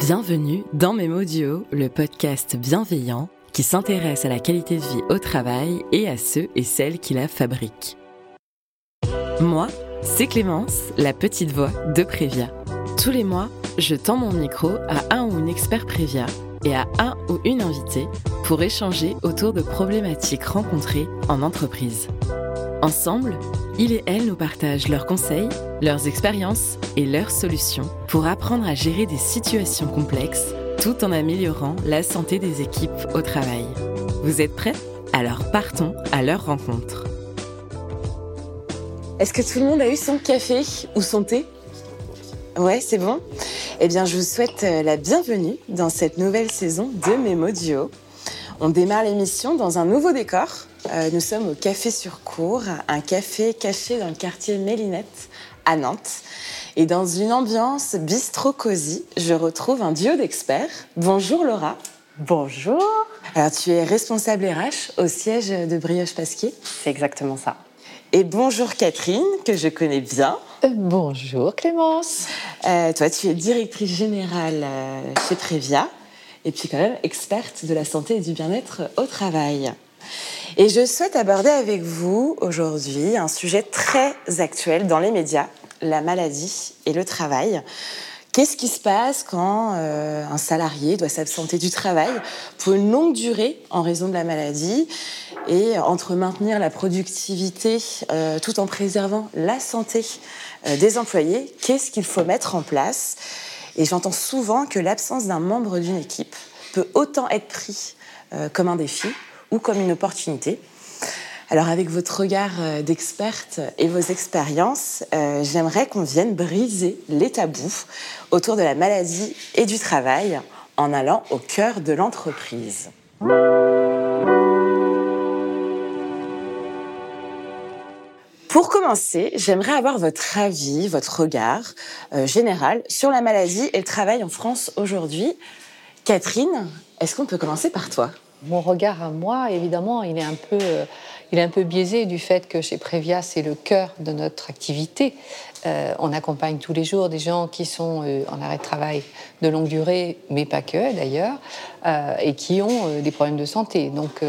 Bienvenue dans Duo, le podcast bienveillant qui s'intéresse à la qualité de vie au travail et à ceux et celles qui la fabriquent. Moi, c'est Clémence, la petite voix de Prévia. Tous les mois, je tends mon micro à un ou une expert Prévia et à un ou une invitée pour échanger autour de problématiques rencontrées en entreprise. Ensemble, il et elle nous partagent leurs conseils, leurs expériences et leurs solutions pour apprendre à gérer des situations complexes tout en améliorant la santé des équipes au travail. Vous êtes prêts? Alors partons à leur rencontre. Est-ce que tout le monde a eu son café ou son thé? Ouais, c'est bon? Eh bien, je vous souhaite euh, la bienvenue dans cette nouvelle saison de Mémo Duo. On démarre l'émission dans un nouveau décor euh, nous sommes au Café sur Cour, un café caché dans le quartier Mélinette à Nantes. Et dans une ambiance bistrot cosy, je retrouve un duo d'experts. Bonjour Laura. Bonjour. Alors tu es responsable RH au siège de Brioche Pasquier. C'est exactement ça. Et bonjour Catherine, que je connais bien. Euh, bonjour Clémence. Euh, toi, tu es directrice générale chez Prévia et puis quand même experte de la santé et du bien-être au travail. Et je souhaite aborder avec vous aujourd'hui un sujet très actuel dans les médias, la maladie et le travail. Qu'est-ce qui se passe quand euh, un salarié doit s'absenter du travail pour une longue durée en raison de la maladie et entre maintenir la productivité euh, tout en préservant la santé euh, des employés, qu'est-ce qu'il faut mettre en place? Et j'entends souvent que l'absence d'un membre d'une équipe peut autant être pris comme un défi ou comme une opportunité. Alors avec votre regard euh, d'experte et vos expériences, euh, j'aimerais qu'on vienne briser les tabous autour de la maladie et du travail en allant au cœur de l'entreprise. Pour commencer, j'aimerais avoir votre avis, votre regard euh, général sur la maladie et le travail en France aujourd'hui. Catherine, est-ce qu'on peut commencer par toi? Mon regard à moi, évidemment, il est un peu, euh, biaisé du fait que chez Prévia, c'est le cœur de notre activité. Euh, on accompagne tous les jours des gens qui sont euh, en arrêt de travail de longue durée, mais pas que d'ailleurs, et qui ont des problèmes de santé. Donc,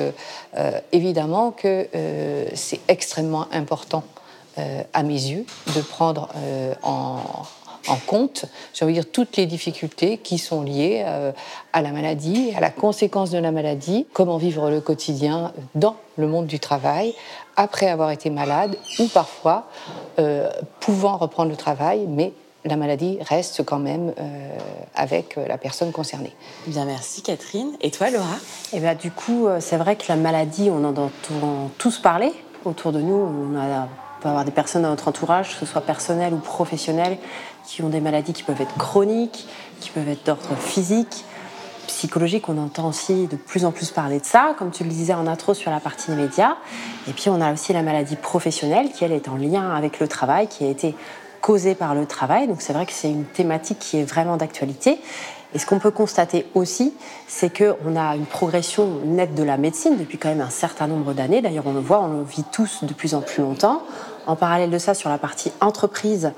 évidemment que c'est extrêmement important, à mes yeux, de prendre en en compte, j'ai envie de dire, toutes les difficultés qui sont liées euh, à la maladie, à la conséquence de la maladie, comment vivre le quotidien dans le monde du travail après avoir été malade ou parfois euh, pouvant reprendre le travail, mais la maladie reste quand même euh, avec la personne concernée. Bien, merci Catherine. Et toi, Laura? Eh bien, du coup, c'est vrai que la maladie, on en entend tous parler. Autour de nous, on, a, on peut avoir des personnes dans notre entourage, que ce soit personnel ou professionnel, qui ont des maladies qui peuvent être chroniques, qui peuvent être d'ordre physique, psychologique. On entend aussi de plus en plus parler de ça, comme tu le disais en intro sur la partie média. Et puis on a aussi la maladie professionnelle qui, elle, est en lien avec le travail, qui a été causée par le travail. Donc c'est vrai que c'est une thématique qui est vraiment d'actualité. Et ce qu'on peut constater aussi, c'est qu'on a une progression nette de la médecine depuis quand même un certain nombre d'années. D'ailleurs, on le voit, on le vit tous de plus en plus longtemps. En parallèle de ça, sur la partie entreprise,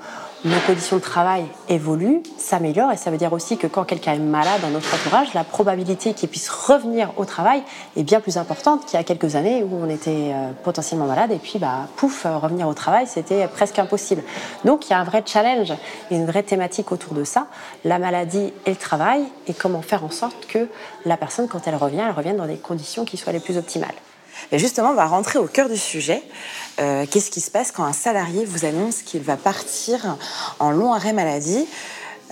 nos conditions de travail évoluent, s'améliorent, et ça veut dire aussi que quand quelqu'un est malade dans notre entourage, la probabilité qu'il puisse revenir au travail est bien plus importante qu'il y a quelques années où on était euh, potentiellement malade, et puis bah, pouf, euh, revenir au travail, c'était presque impossible. Donc il y a un vrai challenge et une vraie thématique autour de ça, la maladie et le travail, et comment faire en sorte que la personne, quand elle revient, elle revienne dans des conditions qui soient les plus optimales. Et justement, on va rentrer au cœur du sujet. Euh, qu'est-ce qui se passe quand un salarié vous annonce qu'il va partir en long arrêt maladie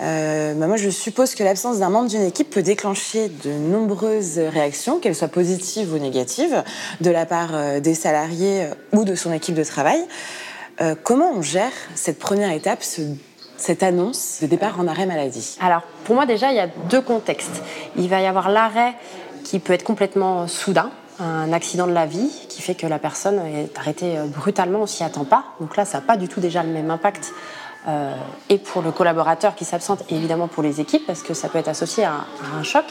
euh, bah, moi, je suppose que l'absence d'un membre d'une équipe peut déclencher de nombreuses réactions, qu'elles soient positives ou négatives, de la part euh, des salariés ou de son équipe de travail. comment on gère cette première étape, cette annonce de départ en arrêt maladie? Alors, pour moi, déjà, il y a deux contextes. Il va y avoir l'arrêt qui peut être complètement soudain, un accident de la vie qui fait que la personne est arrêtée euh, brutalement, on s'y attend pas. Donc là, ça n'a pas du tout déjà le même impact. Euh, et pour le collaborateur qui s'absente, et évidemment pour les équipes, parce que ça peut être associé à, un choc.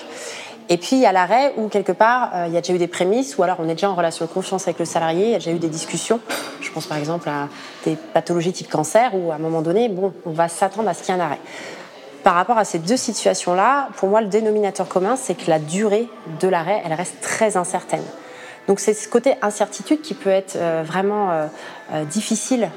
Et puis il y a l'arrêt où quelque part euh, il y a déjà eu des prémices, ou alors on est déjà en relation de confiance avec le salarié, il y a déjà eu des discussions. Je pense par exemple à des pathologies type cancer, où à un moment donné, bon, on va s'attendre à ce qu'il y ait un arrêt. Par rapport à ces deux situations-là, pour moi, le dénominateur commun, c'est que la durée de l'arrêt, elle reste très incertaine. Donc c'est ce côté incertitude qui peut être euh, vraiment euh, euh, difficile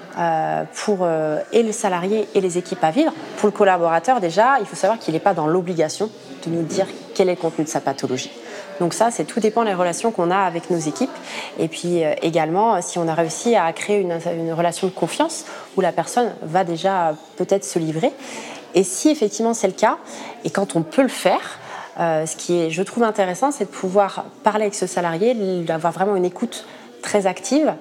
pour et les salariés et les équipes à vivre. Pour le collaborateur déjà, il faut savoir qu'il n'est pas dans l'obligation de nous dire quel est le contenu de sa pathologie. Donc ça, c'est tout dépend des relations qu'on a avec nos équipes. Et puis également, si on a réussi à créer une, une, relation de confiance où la personne va déjà peut-être se livrer. Et si effectivement c'est le cas, et quand on peut le faire, euh, ce qui est, je trouve intéressant, c'est de pouvoir parler avec ce salarié, d'avoir vraiment une écoute très active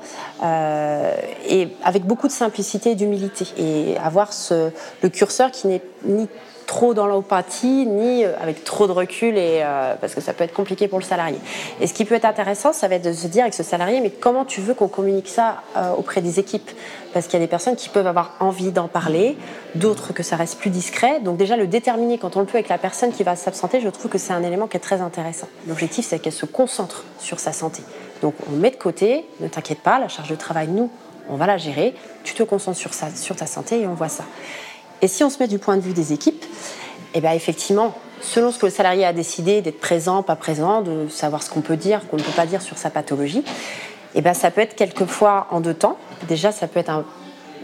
euh, et avec beaucoup de simplicité et d'humilité et avoir le curseur qui n'est ni trop dans l'opathie, ni euh, avec trop de recul, et, euh, parce que ça peut être compliqué pour le salarié. Et ce qui peut être intéressant, ça va être de se dire avec ce salarié, mais comment tu veux qu'on communique ça euh, auprès des équipes? Parce qu'il y a des personnes qui peuvent avoir envie d'en parler, d'autres que ça reste plus discret. Donc déjà, le déterminer quand on le peut avec la personne qui va s'absenter, je trouve que c'est un élément qui est très intéressant. L'objectif, c'est qu'elle se concentre sur sa santé. Donc on met de côté, ne t'inquiète pas, la charge de travail, nous, on va la gérer. Tu te concentres sur, ça, sur ta santé et on voit ça. Et si on se met du point de vue des équipes, eh bien effectivement, selon ce que le salarié a décidé d'être présent, pas présent, de savoir ce qu'on peut dire, qu'on ne peut pas dire sur sa pathologie, eh bien ça peut être quelquefois en deux temps. Déjà, ça peut être un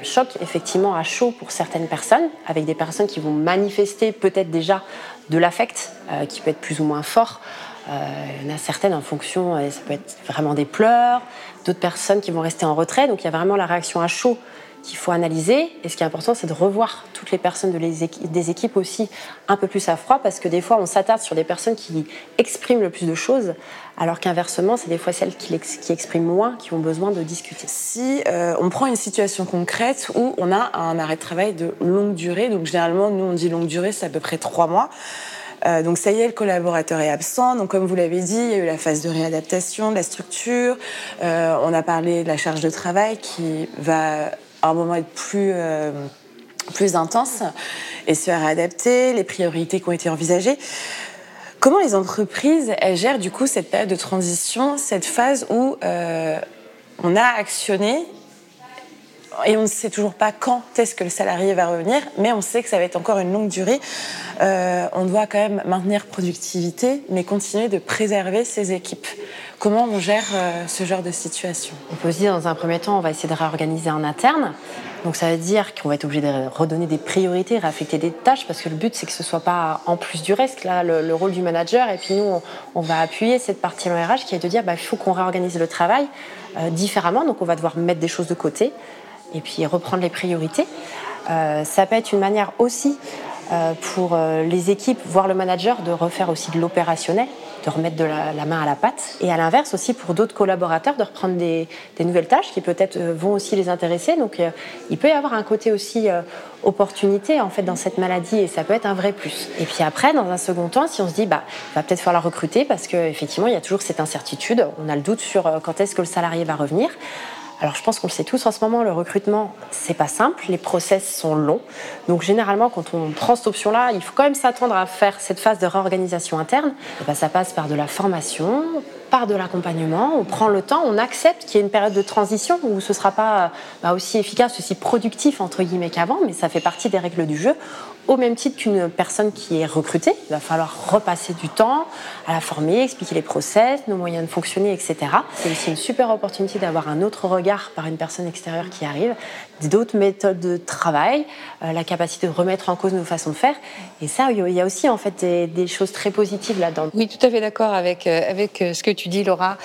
choc effectivement à chaud pour certaines personnes, avec des personnes qui vont manifester peut-être déjà de l'affect, euh, qui peut être plus ou moins fort. Euh, il y en a certaines en fonction, euh, ça peut être vraiment des pleurs, d'autres personnes qui vont rester en retrait. Donc il y a vraiment la réaction à chaud qu'il faut analyser. Et ce qui est important, c'est de revoir toutes les personnes de les des équipes aussi un peu plus à froid, parce que des fois, on s'attarde sur des personnes qui expriment le plus de choses, alors qu'inversement, c'est des fois celles qui, expriment moins qui ont besoin de discuter. Si euh, on prend une situation concrète où on a un arrêt de travail de longue durée, donc généralement, nous, on dit longue durée, c'est à peu près trois mois. Euh, donc ça y est, le collaborateur est absent. Donc comme vous l'avez dit, il y a eu la phase de réadaptation de la structure. Euh, on a parlé de la charge de travail qui va un moment être plus, euh, plus intense et se réadapter, les priorités qui ont été envisagées. Comment les entreprises elles gèrent du coup cette période de transition, cette phase où euh, on a actionné et on ne sait toujours pas quand est-ce que le salarié va revenir, mais on sait que ça va être encore une longue durée. Euh, on doit quand même maintenir productivité, mais continuer de préserver ses équipes. Comment on gère euh, ce genre de situation? On peut se dire, dans un premier temps, on va essayer de réorganiser en interne. Donc ça veut dire qu'on va être obligé de redonner des priorités, réaffecter des tâches, parce que le but c'est que ce soit pas en plus du reste, là, le, rôle du manager. Et puis nous, on, va appuyer cette partie RH qui est de dire, bah, il faut qu'on réorganise le travail euh, différemment. Donc on va devoir mettre des choses de côté et puis reprendre les priorités. Euh, ça peut être une manière aussi pour les équipes, voire le manager, de refaire aussi de l'opérationnel, de remettre de la, main à la pâte. Et à l'inverse aussi pour d'autres collaborateurs, de reprendre des, nouvelles tâches qui peut-être vont aussi les intéresser. Donc il peut y avoir un côté aussi opportunité en fait dans cette maladie et ça peut être un vrai plus. Et puis après, dans un second temps, si on se dit bah va peut-être falloir recruter parce qu'effectivement il y a toujours cette incertitude, on a le doute sur quand est-ce que le salarié va revenir. Alors je pense qu'on le sait tous en ce moment, le recrutement, c'est pas simple, les process sont longs. Donc généralement, quand on prend cette option-là, il faut quand même s'attendre à faire cette phase de réorganisation interne. Et ben, ça passe par de la formation, par de l'accompagnement, on prend le temps, on accepte qu'il y ait une période de transition où ce ne sera pas bah, aussi efficace, aussi productif entre guillemets qu'avant, mais ça fait partie des règles du jeu. Au même titre qu'une personne qui est recrutée, il va falloir repasser du temps à la former, expliquer les process, nos moyens de fonctionner, etc. C'est aussi une super opportunité d'avoir un autre regard par une personne extérieure qui arrive, d'autres méthodes de travail, euh, la capacité de remettre en cause nos façons de faire. Et ça, il y a aussi en fait des, choses très positives là-dedans. Oui, tout à fait d'accord avec, euh, avec euh, ce que tu dis, Laura.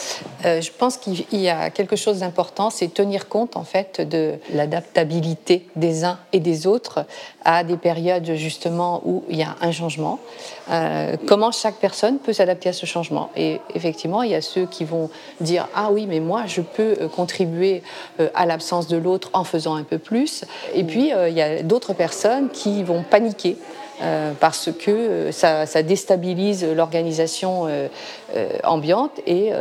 je pense qu'il y a quelque chose d'important, c'est tenir compte en fait de l'adaptabilité des uns et des autres à des périodes justement où il y a un changement. comment chaque personne peut s'adapter à ce changement. Et effectivement, il y a ceux qui vont dire ah oui, mais moi je peux contribuer à l'absence de l'autre en faisant un peu plus. Et puis, euh, il y a d'autres personnes qui vont paniquer euh, parce que euh, ça, déstabilise l'organisation euh, ambiante et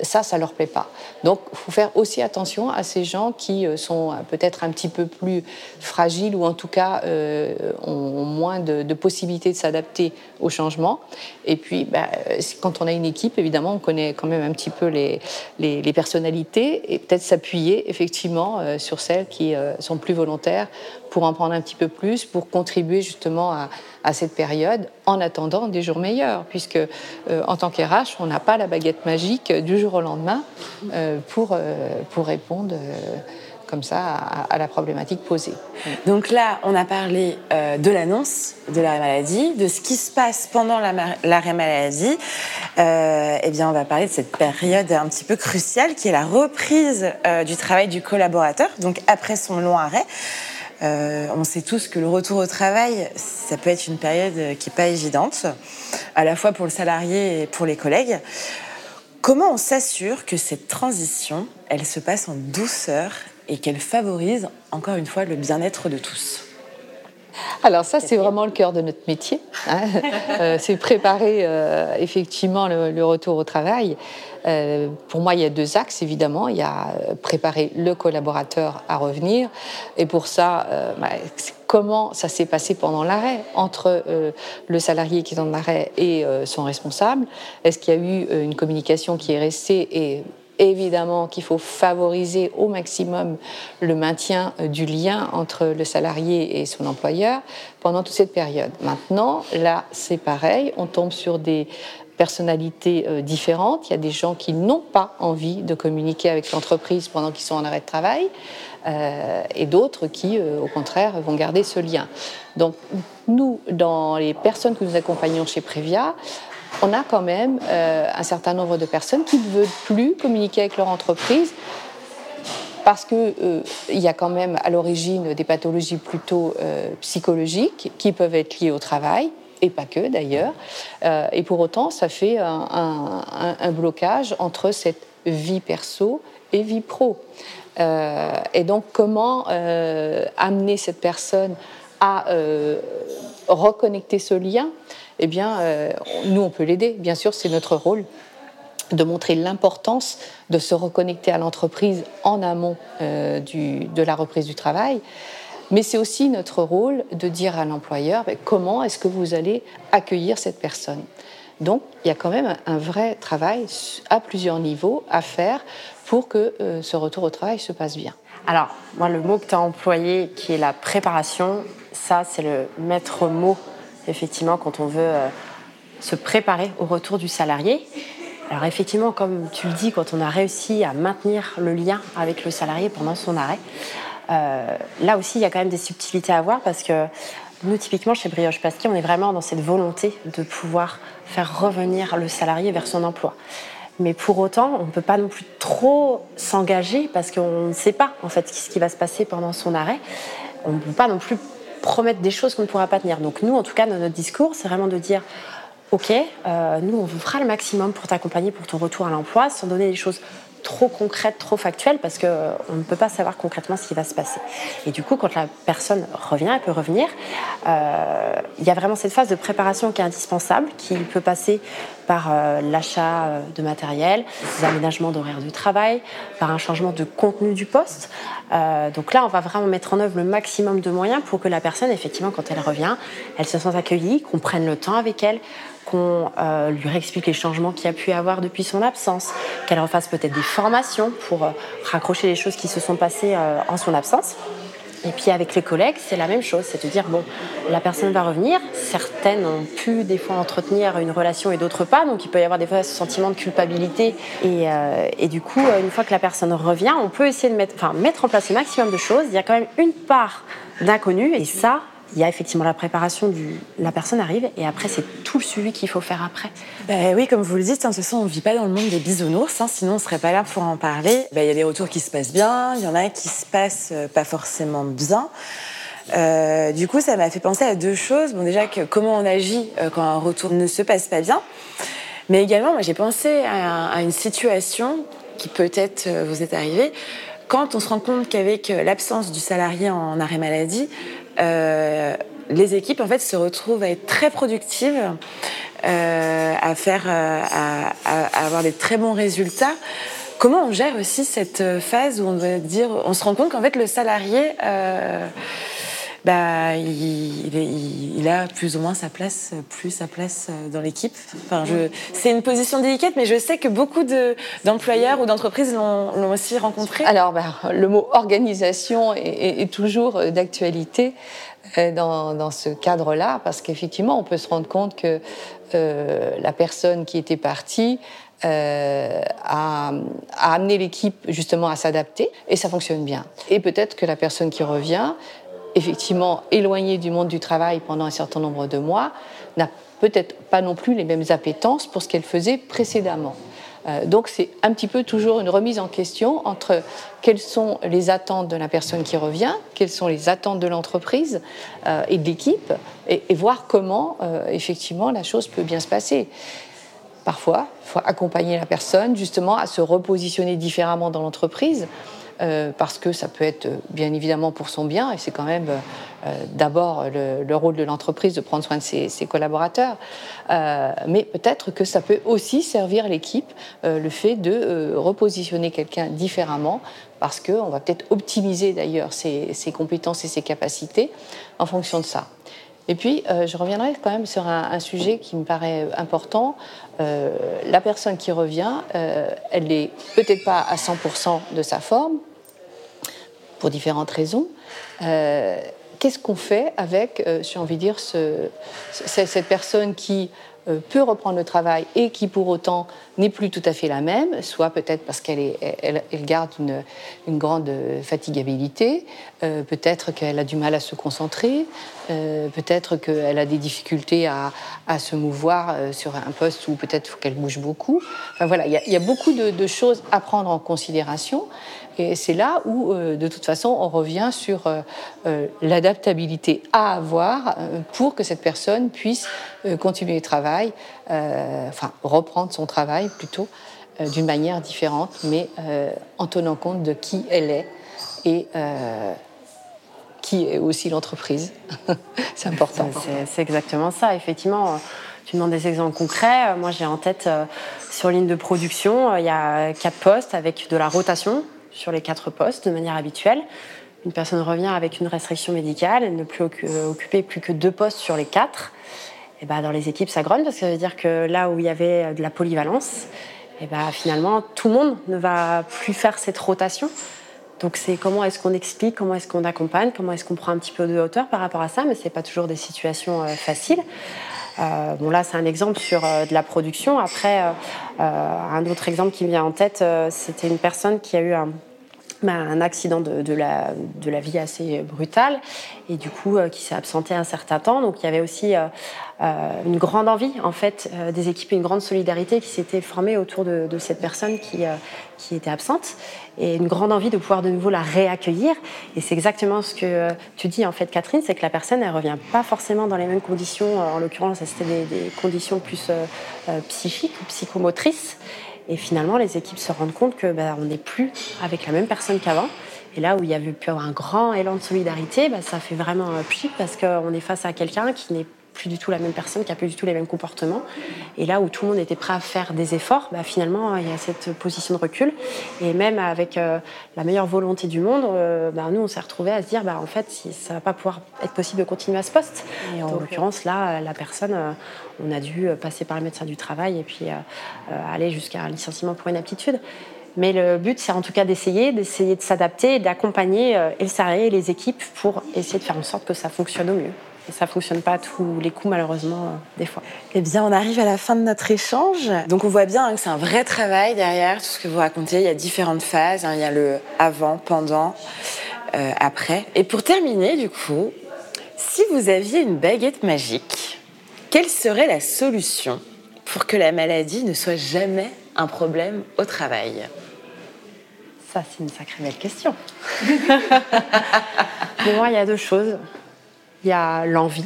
ça, ça leur plaît pas. Donc, il faut faire aussi attention à ces gens qui sont peut-être un petit peu plus fragiles ou en tout cas ont moins de, possibilités de s'adapter au changement. Et puis, bah, quand on a une équipe, évidemment, on connaît quand même un petit peu les, personnalités et peut-être s'appuyer effectivement sur celles qui sont plus volontaires pour en prendre un petit peu plus, pour contribuer justement à, à cette période en attendant des jours meilleurs, puisque en tant qu'RH, on n'a pas la baguette magique du jour au lendemain pour, pour répondre comme ça à, la problématique posée. Donc là, on a parlé euh, de l'annonce de l'arrêt maladie, de ce qui se passe pendant l'arrêt maladie. Euh, eh bien, on va parler de cette période un petit peu cruciale qui est la reprise euh, du travail du collaborateur, donc après son long arrêt. On sait tous que le retour au travail, ça peut être une période qui n'est pas évidente, à la fois pour le salarié et pour les collègues. Comment on s'assure que cette transition, elle se passe en douceur et qu'elle favorise, encore une fois, le bien-être de tous? Alors ça, c'est vraiment le cœur de notre métier. Hein. Euh, c'est préparer euh, effectivement le, retour au travail. Euh, pour moi, il y a deux axes, évidemment. Il y a préparer le collaborateur à revenir. Et pour ça, bah, comment ça s'est passé pendant l'arrêt entre le salarié qui est en arrêt et son responsable Est-ce qu'il y a eu une communication qui est restée et évidemment qu'il faut favoriser au maximum le maintien euh, du lien entre le salarié et son employeur pendant toute cette période. Maintenant, là, c'est pareil, on tombe sur des personnalités euh, différentes. Il y a des gens qui n'ont pas envie de communiquer avec l'entreprise pendant qu'ils sont en arrêt de travail, euh, et d'autres qui, au contraire, vont garder ce lien. Donc, nous, dans les personnes que nous accompagnons chez Prévia, on a quand même euh, un certain nombre de personnes qui ne veulent plus communiquer avec leur entreprise parce qu'il euh, y a quand même à l'origine des pathologies plutôt euh, psychologiques qui peuvent être liées au travail, et pas que d'ailleurs. et pour autant, ça fait un, blocage entre cette vie perso et vie pro. et donc, comment amener cette personne à reconnecter ce lien? Eh bien, euh, nous, on peut l'aider. Bien sûr, c'est notre rôle de montrer l'importance de se reconnecter à l'entreprise en amont euh, de la reprise du travail. Mais c'est aussi notre rôle de dire à l'employeur ben, comment est-ce que vous allez accueillir cette personne? Donc, il y a quand même un vrai travail à plusieurs niveaux à faire pour que euh, ce retour au travail se passe bien. Alors, moi, le mot que tu as employé, qui est la préparation, ça, c'est le maître mot effectivement, quand on veut euh, se préparer au retour du salarié. Alors effectivement, comme tu le dis, quand on a réussi à maintenir le lien avec le salarié pendant son arrêt, euh, là aussi, il y a quand même des subtilités à voir parce que nous, typiquement, chez Brioche Pasquier, on est vraiment dans cette volonté de pouvoir faire revenir le salarié vers son emploi. Mais pour autant, on ne peut pas non plus trop s'engager parce qu'on ne sait pas en fait ce qui va se passer pendant son arrêt. On ne peut pas non plus promettre des choses qu'on ne pourra pas tenir. Donc nous, en tout cas, dans notre discours, c'est vraiment de dire, OK, euh, nous, on fera le maximum pour t'accompagner pour ton retour à l'emploi, sans donner des choses trop concrètes, trop factuelles, parce qu'on euh, ne peut pas savoir concrètement ce qui va se passer. Et du coup, quand la personne revient, elle peut revenir, euh, il y a vraiment cette phase de préparation qui est indispensable, qui peut passer par l'achat de matériel, des aménagements d'horaire du travail, par un changement de contenu du poste. Euh, donc là, on va vraiment mettre en œuvre le maximum de moyens pour que la personne, effectivement, quand elle revient, elle se sente accueillie, qu'on prenne le temps avec elle, qu'on euh, lui réexplique les changements qu'il a pu avoir depuis son absence, qu'elle refasse peut-être des formations pour euh, raccrocher les choses qui se sont passées en son absence. Et puis avec les collègues, c'est la même chose, c'est de dire, bon, la personne va revenir, certaines ont pu des fois entretenir une relation et d'autres pas, donc il peut y avoir des fois ce sentiment de culpabilité. Et, euh, et du coup, une fois que la personne revient, on peut essayer de mettre, enfin, mettre en place le maximum de choses. Il y a quand même une part d'inconnu, et ça, il y a effectivement la préparation du. La personne arrive et après, c'est tout le suivi qu'il faut faire après. Ben oui, comme vous le dites, hein, de toute façon, on ne vit pas dans le monde des bisounours, hein, sinon on ne serait pas là pour en parler. Ben, il y a des retours qui se passent bien, il y en a qui se passent euh, pas forcément bien. Euh, du coup, ça m'a fait penser à deux choses. Bon, déjà, que comment on agit euh, quand un retour ne se passe pas bien. Mais également, j'ai pensé à, une situation qui peut-être vous est arrivée quand on se rend compte qu'avec l'absence du salarié en arrêt maladie, les équipes en fait se retrouvent à être très productives, euh, à faire, euh, à, avoir des très bons résultats. Comment on gère aussi cette phase où on doit dire, on se rend compte qu'en fait le salarié bah, il, a plus ou moins sa place, plus sa place dans l'équipe. C'est une position délicate, mais je sais que beaucoup d'employeurs ou d'entreprises l'ont aussi rencontré. Alors, bah, le mot organisation est, toujours d'actualité euh, dans, ce cadre-là, parce qu'effectivement, on peut se rendre compte que euh, la personne qui était partie euh, a, a, amené l'équipe justement à s'adapter, et ça fonctionne bien. Et peut-être que la personne qui revient effectivement éloigné du monde du travail pendant un certain nombre de mois, n'a peut-être pas non plus les mêmes appétences pour ce qu'elle faisait précédemment. Euh, donc c'est un petit peu toujours une remise en question entre quelles sont les attentes de la personne qui revient, quelles sont les attentes de l'entreprise euh, et de l'équipe, et, voir comment euh, effectivement la chose peut bien se passer. Parfois, il faut accompagner la personne justement à se repositionner différemment dans l'entreprise euh, parce que ça peut être euh, bien évidemment pour son bien, et c'est quand même euh, d'abord le, rôle de l'entreprise de prendre soin de ses, collaborateurs, mais peut-être que ça peut aussi servir l'équipe, le fait de repositionner quelqu'un différemment, parce qu'on va peut-être optimiser d'ailleurs ses, compétences et ses capacités en fonction de ça. Et puis, je reviendrai quand même sur un, sujet qui me paraît important. la personne qui revient, elle n'est peut-être pas à 100% de sa forme, pour différentes raisons. Euh, qu'est-ce qu'on fait avec, euh, j'ai envie de dire, ce, cette personne qui euh, peut reprendre le travail et qui pour autant n'est plus tout à fait la même, soit peut-être parce qu'elle elle, elle, garde une, grande fatigabilité, peut-être qu'elle a du mal à se concentrer, peut-être qu'elle a des difficultés à, se mouvoir sur un poste où peut-être qu'elle bouge beaucoup. Enfin voilà, il y, a beaucoup de, choses à prendre en considération. Et c'est là où, euh, de toute façon, on revient sur euh, euh, l'adaptabilité à avoir pour que cette personne puisse continuer le travail, enfin reprendre son travail plutôt, d'une manière différente, mais en tenant compte de qui elle est et qui est aussi l'entreprise. c'est important. C'est exactement ça, effectivement. Tu demandes des exemples concrets. Moi, j'ai en tête, sur ligne de production, il y a quatre postes avec de la rotation sur les quatre postes de manière habituelle. Une personne revient avec une restriction médicale, elle ne peut occuper plus que deux postes sur les quatre. Et ben dans les équipes, ça grogne parce que ça veut dire que là où il y avait de la polyvalence, et ben finalement, tout le monde ne va plus faire cette rotation. Donc c'est comment est-ce qu'on explique, comment est-ce qu'on accompagne, comment est-ce qu'on prend un petit peu de hauteur par rapport à ça, mais ce n'est pas toujours des situations euh, faciles. Euh, bon là c'est un exemple sur euh, de la production. Après, un autre exemple qui me vient en tête, c'était une personne qui a eu un, bah, un accident de, la, de, la, vie assez brutal et du coup euh, qui s'est absenté un certain temps. Donc il y avait aussi euh, euh, une grande envie en fait des équipes, une grande solidarité qui s'était formée autour de, cette personne qui, qui était absente et une grande envie de pouvoir de nouveau la réaccueillir. Et c'est exactement ce que tu dis en fait Catherine, c'est que la personne elle revient pas forcément dans les mêmes conditions. En l'occurrence c'était des, des, conditions plus psychiques ou psychomotrices. Et finalement, les équipes se rendent compte que bah, on n'est plus avec la même personne qu'avant. Et là où il y avait pu avoir un grand élan de solidarité, bah, ça fait vraiment un pchit parce qu'on est face à quelqu'un qui n'est plus du tout la même personne, qui a plus du tout les mêmes comportements. Et là où tout le monde était prêt à faire des efforts, bah, finalement, il y a cette position de recul. Et même avec euh, la meilleure volonté du monde, euh, bah, nous, on s'est retrouvés à se dire, bah, en fait, ça va pas pouvoir être possible de continuer à ce poste. Et en l'occurrence, là, la personne, euh, on a dû passer par le médecin du travail et puis aller jusqu'à un licenciement pour inaptitude. Mais le but, c'est en tout cas d'essayer, d'essayer de s'adapter et d'accompagner et le salarié et les équipes pour essayer de faire en sorte que ça fonctionne au mieux. Et ça fonctionne pas à tous les coups, malheureusement, euh, des fois. Eh bien, on arrive à la fin de notre échange. Donc, on voit bien hein, que c'est un vrai travail derrière tout ce que vous racontez. Il y a différentes phases. Hein. Il y a le avant, pendant, euh, après. Et pour terminer, du coup, si vous aviez une baguette magique, quelle serait la solution pour que la maladie ne soit jamais un problème au travail? Ça, c'est une sacrée belle question. Pour moi, il y a deux choses il y a l'envie.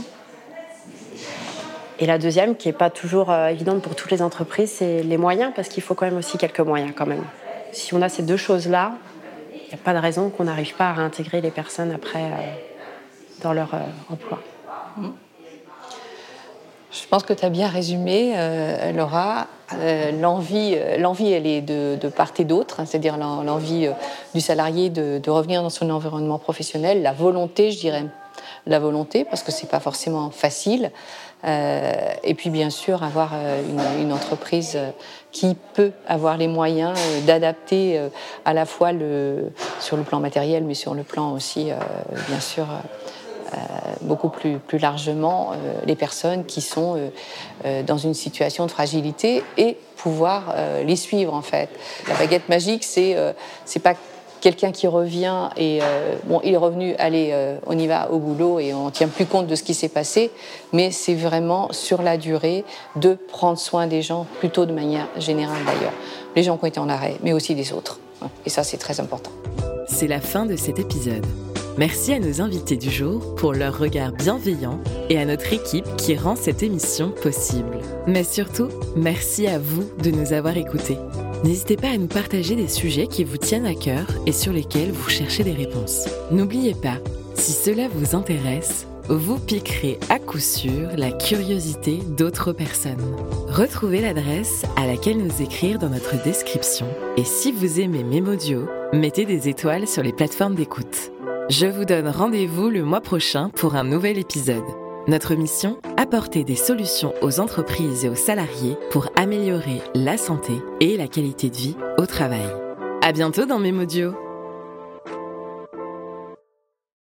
Et la deuxième, qui n'est pas toujours euh, évidente pour toutes les entreprises, c'est les moyens, parce qu'il faut quand même aussi quelques moyens quand même. Si on a ces deux choses-là, il n'y a pas de raison qu'on n'arrive pas à réintégrer les personnes après euh, dans leur euh, emploi. Je pense que tu as bien résumé, Laura. l'envie, elle est de, part et d'autre, hein, c'est-à-dire l'envie du salarié de, de, revenir dans son environnement professionnel, la volonté, je dirais la volonté, parce que c'est pas forcément facile. et puis bien sûr avoir une, entreprise qui peut avoir les moyens d'adapter à la fois sur le plan matériel, mais sur le plan aussi, bien sûr, euh, beaucoup plus, plus largement euh, les personnes qui sont euh, dans une situation de fragilité et pouvoir les suivre en fait. La baguette magique, c'est c'est pas quelqu'un qui revient et bon, il est revenu, allez, on y va au boulot et on tient plus compte de ce qui s'est passé, mais c'est vraiment sur la durée de prendre soin des gens, plutôt de manière générale d'ailleurs. Les gens qui ont été en arrêt, mais aussi des autres. Et ça, c'est très important. C'est la fin de cet épisode. Merci à nos invités du jour pour leur regard bienveillant et à notre équipe qui rend cette émission possible. Mais surtout, merci à vous de nous avoir écoutés. N'hésitez pas à nous partager des sujets qui vous tiennent à cœur et sur lesquels vous cherchez des réponses. N'oubliez pas, si cela vous intéresse, vous piquerez à coup sûr la curiosité d'autres personnes. Retrouvez l'adresse à laquelle nous écrire dans notre description. Et si vous aimez Memodio, mettez des étoiles sur les plateformes d'écoute. Je vous donne rendez-vous le mois prochain pour un nouvel épisode. Notre mission Apporter des solutions aux entreprises et aux salariés pour améliorer la santé et la qualité de vie au travail. À bientôt dans Mémodio.